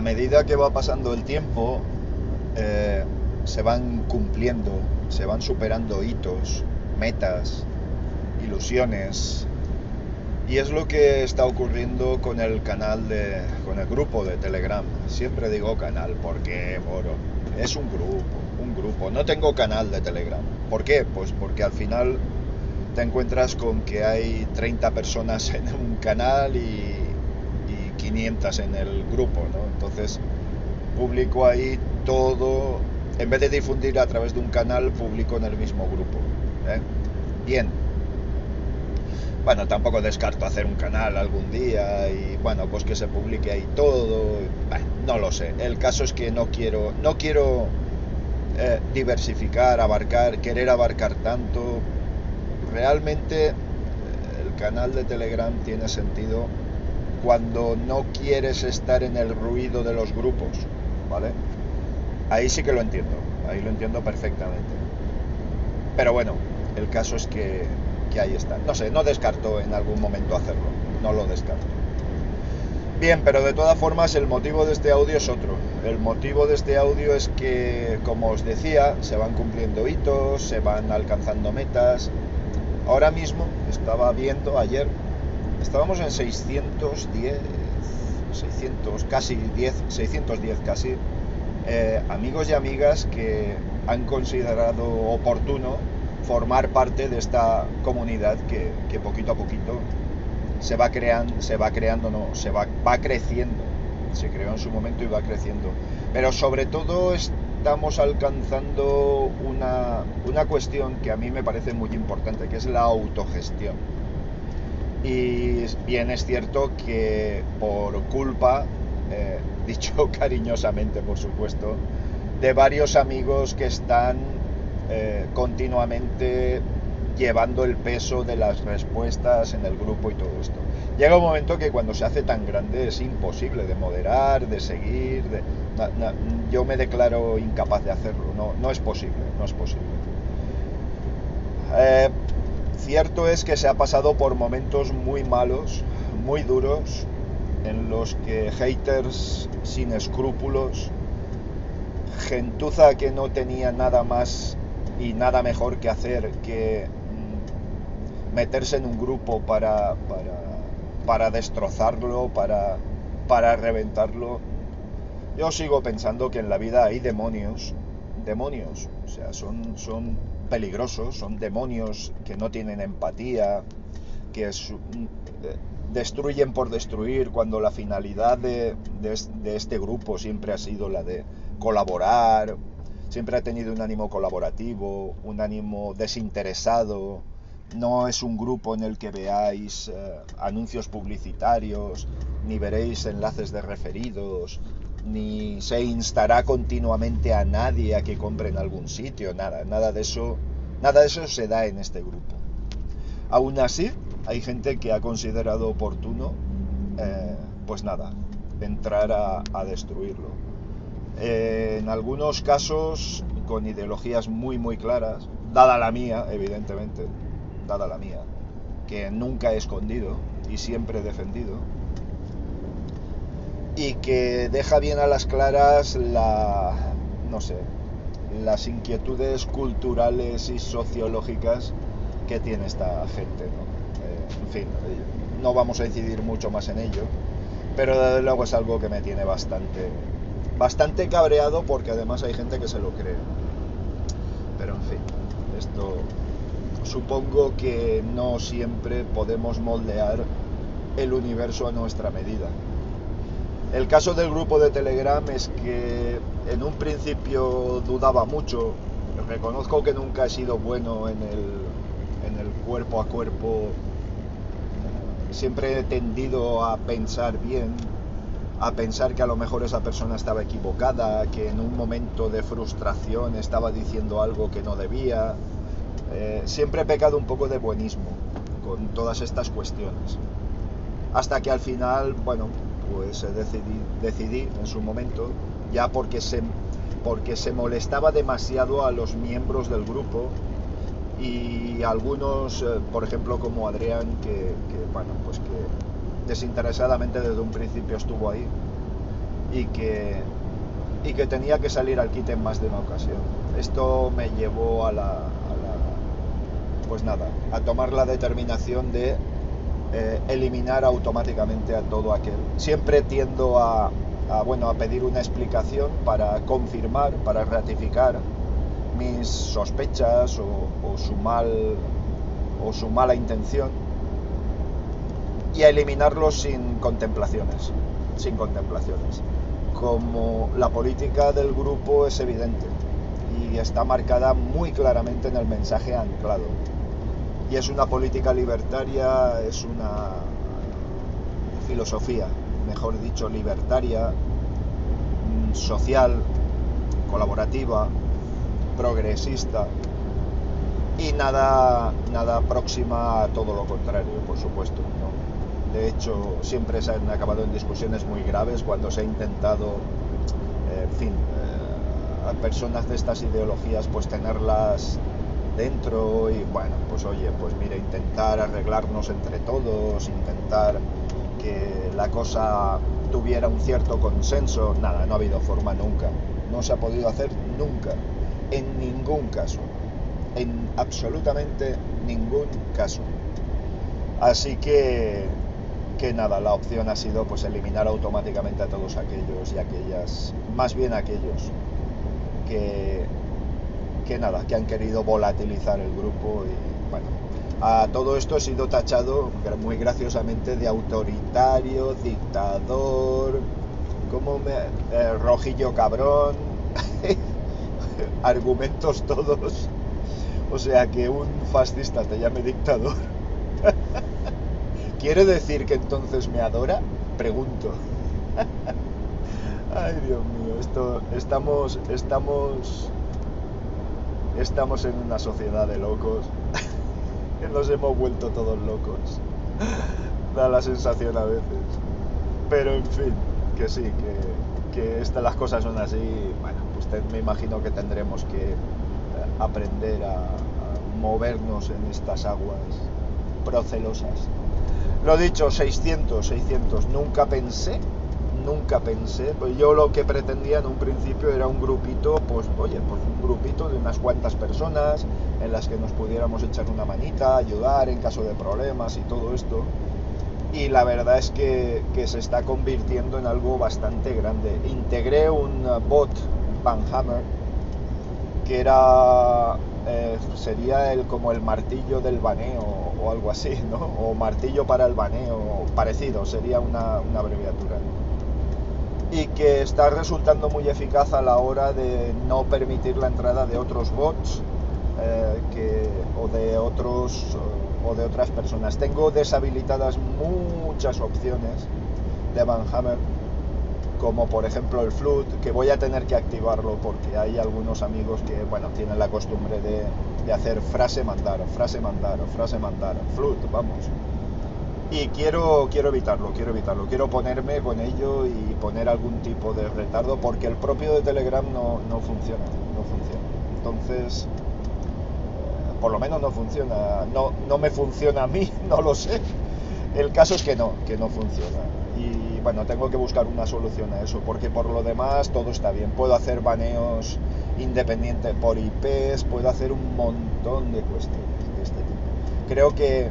a medida que va pasando el tiempo, eh, se van cumpliendo, se van superando hitos, metas, ilusiones. Y es lo que está ocurriendo con el canal de, con el grupo de Telegram. Siempre digo canal porque, bueno, es un grupo, un grupo. No tengo canal de Telegram. ¿Por qué? Pues porque al final te encuentras con que hay 30 personas en un canal y, 500 en el grupo, ¿no? Entonces publico ahí todo, en vez de difundir a través de un canal, publico en el mismo grupo. ¿eh? Bien. Bueno, tampoco descarto hacer un canal algún día y bueno, pues que se publique ahí todo. no lo sé. El caso es que no quiero, no quiero eh, diversificar, abarcar, querer abarcar tanto realmente eh, el canal de Telegram tiene sentido cuando no quieres estar en el ruido de los grupos, ¿vale? Ahí sí que lo entiendo, ahí lo entiendo perfectamente. Pero bueno, el caso es que, que ahí está. No sé, no descarto en algún momento hacerlo, no lo descarto. Bien, pero de todas formas el motivo de este audio es otro. El motivo de este audio es que, como os decía, se van cumpliendo hitos, se van alcanzando metas, Ahora mismo estaba viendo ayer, estábamos en 610, 600, casi 10, 610 casi, eh, amigos y amigas que han considerado oportuno formar parte de esta comunidad que, poquito a poquito se va creando, se va creando, no, se va, va creciendo. Se creó en su momento y va creciendo. Pero sobre todo es estamos alcanzando una, una, cuestión que a mí me parece muy importante, que es la autogestión. Y bien es cierto que por culpa, eh, dicho cariñosamente por supuesto, de varios amigos que están eh, continuamente llevando el peso de las respuestas en el grupo y todo esto. Llega un momento que cuando se hace tan grande es imposible de moderar, de seguir, de, yo me declaro incapaz de hacerlo, no, no es posible, no es posible. Eh, cierto es que se ha pasado por momentos muy malos, muy duros, en los que haters sin escrúpulos, gentuza que no tenía nada más y nada mejor que hacer que mm, meterse en un grupo para, para, para destrozarlo, para, para reventarlo, yo sigo pensando que en la vida hay demonios, demonios, o sea, son, son peligrosos, son demonios que no tienen empatía, que eh, destruyen por destruir cuando la finalidad de, este grupo siempre ha sido la de colaborar, siempre ha tenido un ánimo colaborativo, un ánimo desinteresado, no es un grupo en el que veáis eh, anuncios publicitarios, ni veréis enlaces de referidos, ni se instará continuamente a nadie a que compre en algún sitio, nada, nada de eso, nada de eso se da en este grupo. Aún así, hay gente que ha considerado oportuno, eh, pues nada, entrar a, destruirlo. Eh, en algunos casos, con ideologías muy, muy claras, dada la mía, evidentemente, dada la mía, que nunca he escondido y siempre he defendido, y que deja bien a las claras no las inquietudes culturales y sociológicas que tiene esta gente. Eh, en fin, no vamos a incidir mucho más en ello, pero desde luego es algo que me tiene bastante, bastante cabreado porque además hay gente que se lo cree. Pero en fin, esto supongo que no siempre podemos moldear el universo a nuestra medida. El caso del grupo de Telegram es que en un principio dudaba mucho. Reconozco que nunca he sido bueno en el, en el cuerpo a cuerpo. Siempre he tendido a pensar bien, a pensar que a lo mejor esa persona estaba equivocada, que en un momento de frustración estaba diciendo algo que no debía. Eh, siempre he pecado un poco de buenismo con todas estas cuestiones. Hasta que al final, bueno, pues decidí, decidí en su momento, ya porque se, porque se molestaba demasiado a los miembros del grupo y algunos, eh, por ejemplo, como Adrián, que, bueno, pues que desinteresadamente desde un principio estuvo ahí, y que, y que tenía que salir al quite en más de una ocasión. Esto me llevó a la, a la- pues nada, a tomar la determinación de eh, eliminar automáticamente a todo aquel. Siempre tiendo a, bueno, a pedir una explicación para confirmar, para ratificar mis sospechas o, o su mal o su mala intención y a eliminarlos sin contemplaciones, sin contemplaciones. Como la política del grupo es evidente y está marcada muy claramente en el mensaje anclado. Y es una política libertaria, es una filosofía, mejor dicho, libertaria, mm, social, colaborativa, progresista y nada, nada próxima a todo lo contrario, por supuesto. De hecho, siempre se han acabado en discusiones muy graves cuando se ha intentado, eh, fin, eh, a personas de estas ideologías, pues tenerlas dentro y bueno, pues oye, pues mira, intentar arreglarnos entre todos, intentar que la cosa tuviera un cierto consenso, nada, no ha habido forma nunca, no se ha podido hacer nunca, en ningún caso, en absolutamente ningún caso. Así que, que nada, la opción ha sido pues eliminar automáticamente a todos aquellos y aquellas, más bien aquellos que, que nada, que han querido volatilizar el grupo y bueno, a todo esto he sido tachado muy graciosamente de autoritario, dictador, como me, eh, rojillo cabrón, argumentos todos. O sea que un fascista te llame dictador. ¿Quiere decir que entonces me adora? Pregunto. Ay, Dios mío, esto estamos estamos estamos en una sociedad de locos. Nos hemos vuelto todos locos. Da la sensación a veces. Pero en fin, que sí, que, que las cosas son así. Bueno, pues me imagino que tendremos que eh, aprender a, a movernos en estas aguas procelosas. Lo dicho, 600, 600. Nunca pensé, nunca pensé. Pues yo lo que pretendía en un principio era un grupito, pues oye, pues un grupito de unas cuantas personas en las que nos pudiéramos echar una manita, ayudar en caso de problemas y todo esto. Y la verdad es que, se está convirtiendo en algo bastante grande. Integré un uh, bot, Banhammer, que era eh, sería el como el martillo del baneo o algo así, ¿no? O martillo para el baneo, parecido, sería una, una abreviatura. Y que está resultando muy eficaz a la hora de no permitir la entrada de otros bots eh, o de otros o de otras personas. Tengo deshabilitadas muchas opciones de Banhammer como por ejemplo el flood, que voy a tener que activarlo porque hay algunos amigos que, bueno, tienen la costumbre de, de hacer frase mandar, frase mandar, frase mandar, flood, vamos. Y quiero, quiero evitarlo, quiero evitarlo, quiero ponerme con ello y poner algún tipo de retardo porque el propio de Telegram no, no funciona, no funciona. Entonces, eh, por lo menos no funciona, no, no me funciona a mí, no lo sé. El caso es que no, que no funciona. Y bueno, tengo que buscar una solución a eso, porque por lo demás todo está bien. Puedo hacer baneos independientes por IPs, puedo hacer un montón de cuestiones de este tipo. Creo que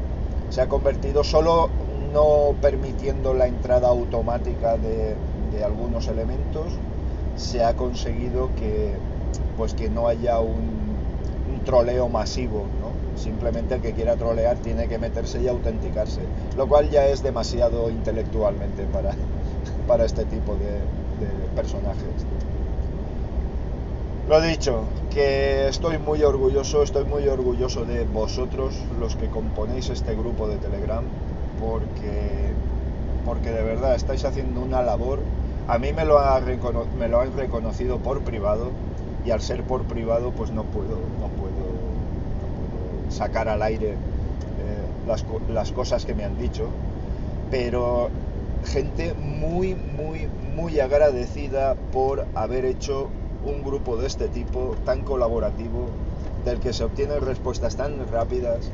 se ha convertido solo no permitiendo la entrada automática de, algunos elementos, se ha conseguido que pues que no haya un, troleo masivo, ¿no? Simplemente el que quiera trolear tiene que meterse y autenticarse, lo cual ya es demasiado intelectualmente para, para este tipo de personajes. Lo dicho, que estoy muy orgulloso, estoy muy orgulloso de vosotros, los que componéis este grupo de Telegram, porque, porque de verdad estáis haciendo una labor. A mí me lo, ha me lo han reconocido por privado y al ser por privado pues no puedo, no puedo, sacar al aire eh, las, las cosas que me han dicho, pero gente muy, muy, muy agradecida por haber hecho un grupo de este tipo tan colaborativo, del que se obtienen respuestas tan rápidas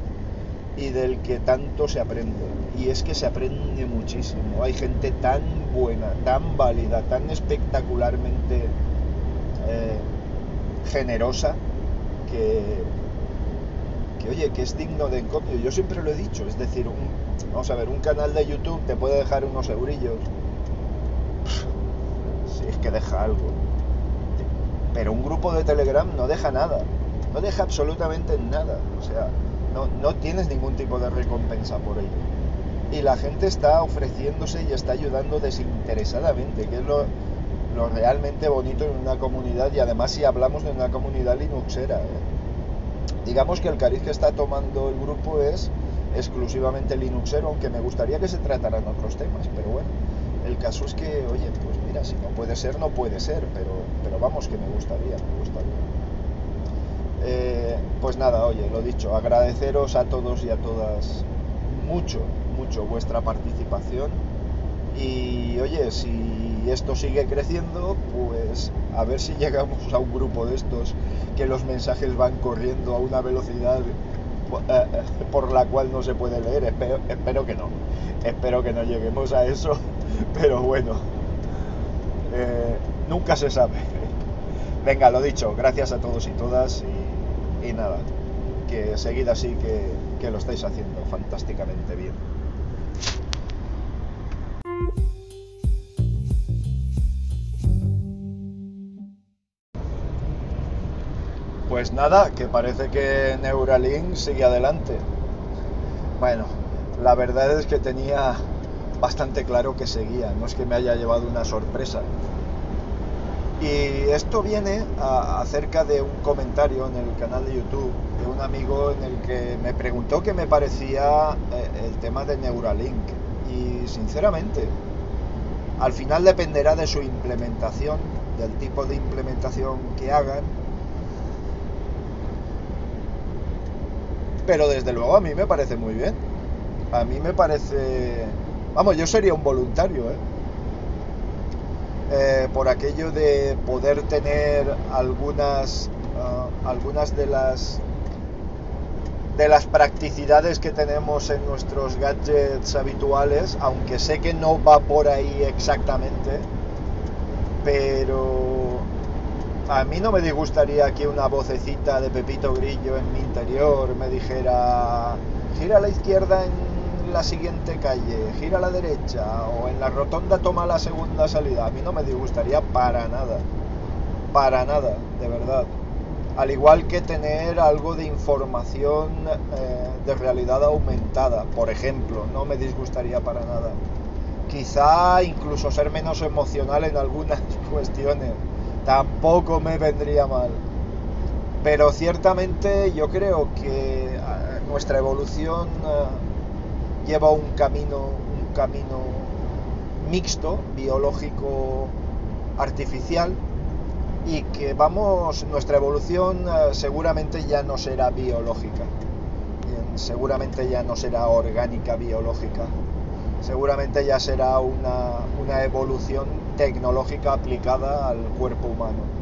y del que tanto se aprende. Y es que se aprende muchísimo. Hay gente tan buena, tan válida, tan espectacularmente eh, generosa que, que, oye, que es digno de encomio. Yo siempre lo he dicho, es decir, un, vamos a ver, un canal de YouTube te puede dejar unos eurillos. Si es que deja algo. Pero un grupo de Telegram no deja nada. No deja absolutamente nada. O sea, no, tienes ningún tipo de recompensa por ello. Y la gente está ofreciéndose y está ayudando desinteresadamente, que es lo, realmente bonito en una comunidad y además si hablamos de una comunidad linuxera. ¿eh? Digamos que el cariz que está tomando el grupo es exclusivamente linuxero, aunque me gustaría que se trataran otros temas, pero bueno, el caso es que, oye, pues mira, si no puede ser, no puede ser, pero, pero vamos que me gustaría, me gustaría. Eh, pues nada, oye, lo dicho, agradeceros a todos y a todas mucho, mucho vuestra participación. Y oye, si esto sigue creciendo, pues a ver si llegamos a un grupo de estos que los mensajes van corriendo a una velocidad eh, por la cual no se puede leer. Espero, espero que no. Espero que no lleguemos a eso. Pero bueno, eh, nunca se sabe. Venga, lo dicho, gracias a todos y todas. Y nada, que seguid así que lo estáis haciendo fantásticamente bien. Pues nada, que parece que Neuralink sigue adelante. Bueno, la verdad es que tenía bastante claro que seguía, no es que me haya llevado una sorpresa. Y esto viene acerca de un comentario en el canal de YouTube de un amigo en el que me preguntó qué me parecía eh, el tema de Neuralink. Y sinceramente, al final dependerá de su implementación, del tipo de implementación que hagan. Pero desde luego a mí me parece muy bien. A mí me parece... Vamos, yo sería un voluntario, ¿eh? Eh, por aquello de poder tener algunas, ah, algunas de las de las practicidades que tenemos en nuestros gadgets habituales, aunque sé que no va por ahí exactamente, pero a mí no me disgustaría que una vocecita de Pepito Grillo en mi interior me dijera gira a la izquierda en la siguiente calle, gira a la derecha o en la rotonda toma la segunda salida. A mí no me disgustaría para nada, para nada, de verdad. Al igual que tener algo de información eh, de realidad aumentada, por ejemplo, no me disgustaría para nada. Quizá incluso ser menos emocional en algunas cuestiones, tampoco me vendría mal. Pero ciertamente yo creo que eh, nuestra evolución eh, lleva un camino, un camino mixto, biológico, artificial, y que vamos, nuestra evolución eh, seguramente ya no será biológica, seguramente ya no será orgánica biológica, seguramente ya será una, una evolución tecnológica aplicada al cuerpo humano.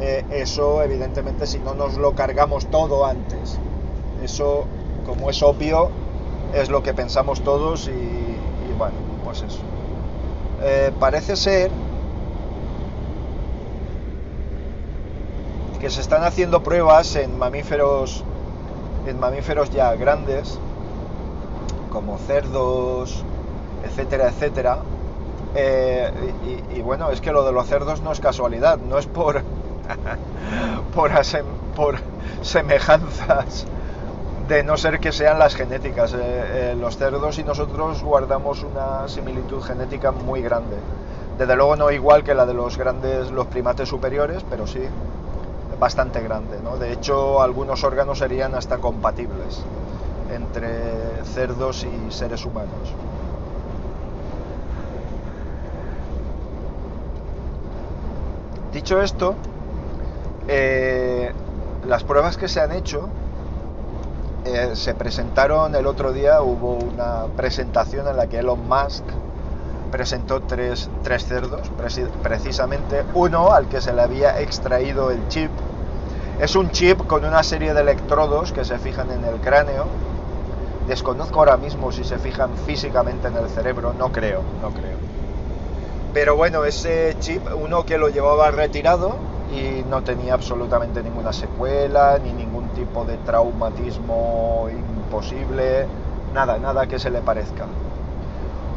Eh, eso evidentemente si no nos lo cargamos todo antes, eso como es obvio es lo que pensamos todos y, bueno, pues eso. Eh, parece ser que se están haciendo pruebas en mamíferos en mamíferos ya grandes como cerdos etcétera etcétera eh, y, bueno es que lo de los cerdos no es casualidad no es por por, por semejanzas de no ser que sean las genéticas. Eh, eh, los cerdos y nosotros guardamos una similitud genética muy grande. Desde luego no igual que la de los grandes, los primates superiores, pero sí bastante grande. ¿no? De hecho, algunos órganos serían hasta compatibles entre cerdos y seres humanos. Dicho esto, eh, las pruebas que se han hecho eh, se presentaron el otro día, hubo una presentación en la que Elon Musk presentó tres, tres cerdos, precisamente uno al que se le había extraído el chip. Es un chip con una serie de electrodos que se fijan en el cráneo Desconozco ahora mismo si se fijan físicamente en el cerebro, no creo, no creo. Pero bueno, ese chip, uno que lo llevaba retirado y no tenía absolutamente ninguna secuela, ni ningún tipo de traumatismo imposible, nada, nada que se le parezca.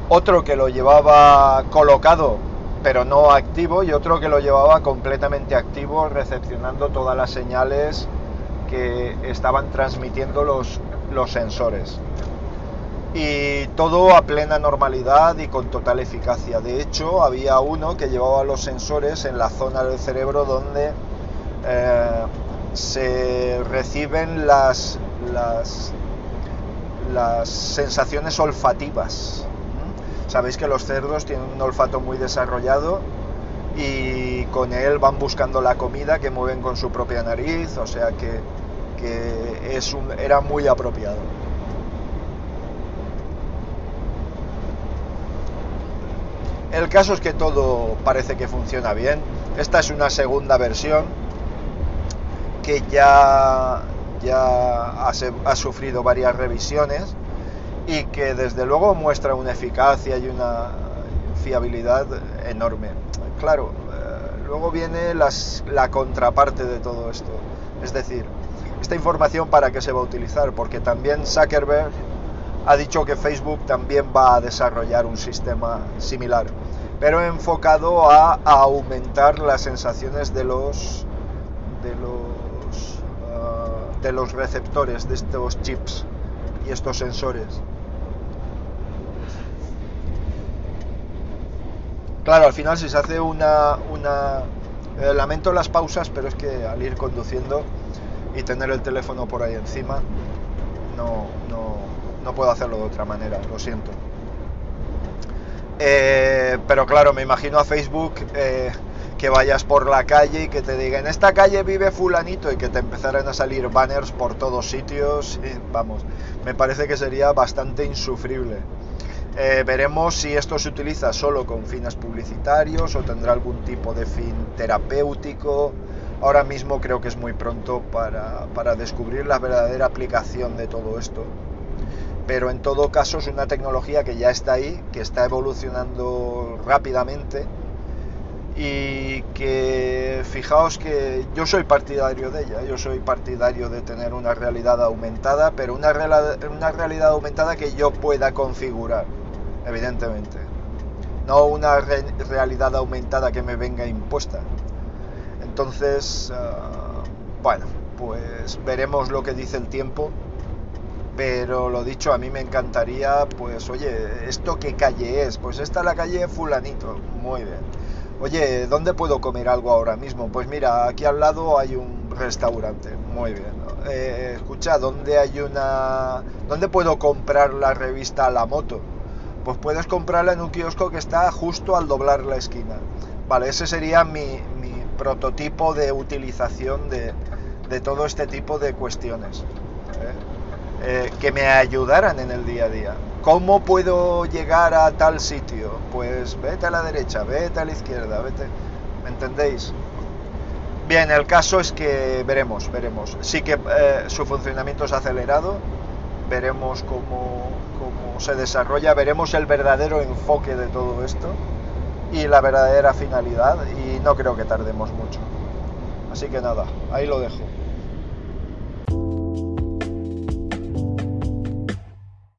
Otro que lo llevaba colocado pero no activo y otro que lo llevaba completamente activo recepcionando todas las señales que estaban transmitiendo los, los sensores. Y todo a plena normalidad y con total eficacia. De hecho, había uno que llevaba los sensores en la zona del cerebro donde eh, se reciben las, las, sensaciones olfativas. Sabéis que los cerdos tienen un olfato muy desarrollado y con él van buscando la comida que mueven con su propia nariz, o sea que, es un, era muy apropiado. El caso es que todo parece que funciona bien. Esta es una segunda versión que ya, ya ha sufrido varias revisiones y que desde luego muestra una eficacia y una fiabilidad enorme. Claro, eh, luego viene la contraparte de todo esto, es decir, esta información para qué se va a utilizar, porque también Zuckerberg ha dicho que Facebook también va a desarrollar un sistema similar, pero enfocado a, aumentar las sensaciones de los de los de los receptores de estos chips y estos sensores. Claro, al final si se hace una... una eh, lamento las pausas, pero es que al ir conduciendo y tener el teléfono por ahí encima, no, no, puedo hacerlo de otra manera, lo siento. Eh, pero claro, me imagino a Facebook eh, que vayas por la calle y que te diga, en esta calle vive fulanito y que te empezaran a salir banners por todos sitios. Vamos, me parece que sería bastante insufrible. Eh, veremos si esto se utiliza solo con fines publicitarios o tendrá algún tipo de fin terapéutico. Ahora mismo creo que es muy pronto para, para descubrir la verdadera aplicación de todo esto. Pero en todo caso es una tecnología que ya está ahí, que está evolucionando rápidamente y que fijaos que yo soy partidario de ella, yo soy partidario de tener una realidad aumentada, pero una, una realidad aumentada que yo pueda configurar evidentemente. No una realidad aumentada que me venga impuesta. Entonces, ah, bueno, pues veremos lo que dice el tiempo. Pero lo dicho, a mí me encantaría, pues, oye, ¿esto qué calle es? Pues esta es la calle Fulanito. Muy bien. Oye, ¿dónde puedo comer algo ahora mismo? Pues mira, aquí al lado hay un restaurante. Muy bien. Eh, escucha, ¿dónde hay una... ¿Dónde puedo comprar la revista La Moto? pues puedes comprarla en un kiosco que está justo al doblar la esquina. Vale, ese sería mi, prototipo de utilización de, todo este tipo de cuestiones. ¿eh? Eh, que me ayudaran en el día a día. ¿Cómo puedo llegar a tal sitio? Pues vete a la derecha, vete a la izquierda, vete. ¿Me entendéis? Bien, el caso es que veremos, veremos. Sí que eh, su funcionamiento es acelerado, veremos cómo, se desarrolla, veremos el verdadero enfoque de todo esto y la verdadera finalidad y no creo que tardemos mucho. Así que nada, ahí lo dejo.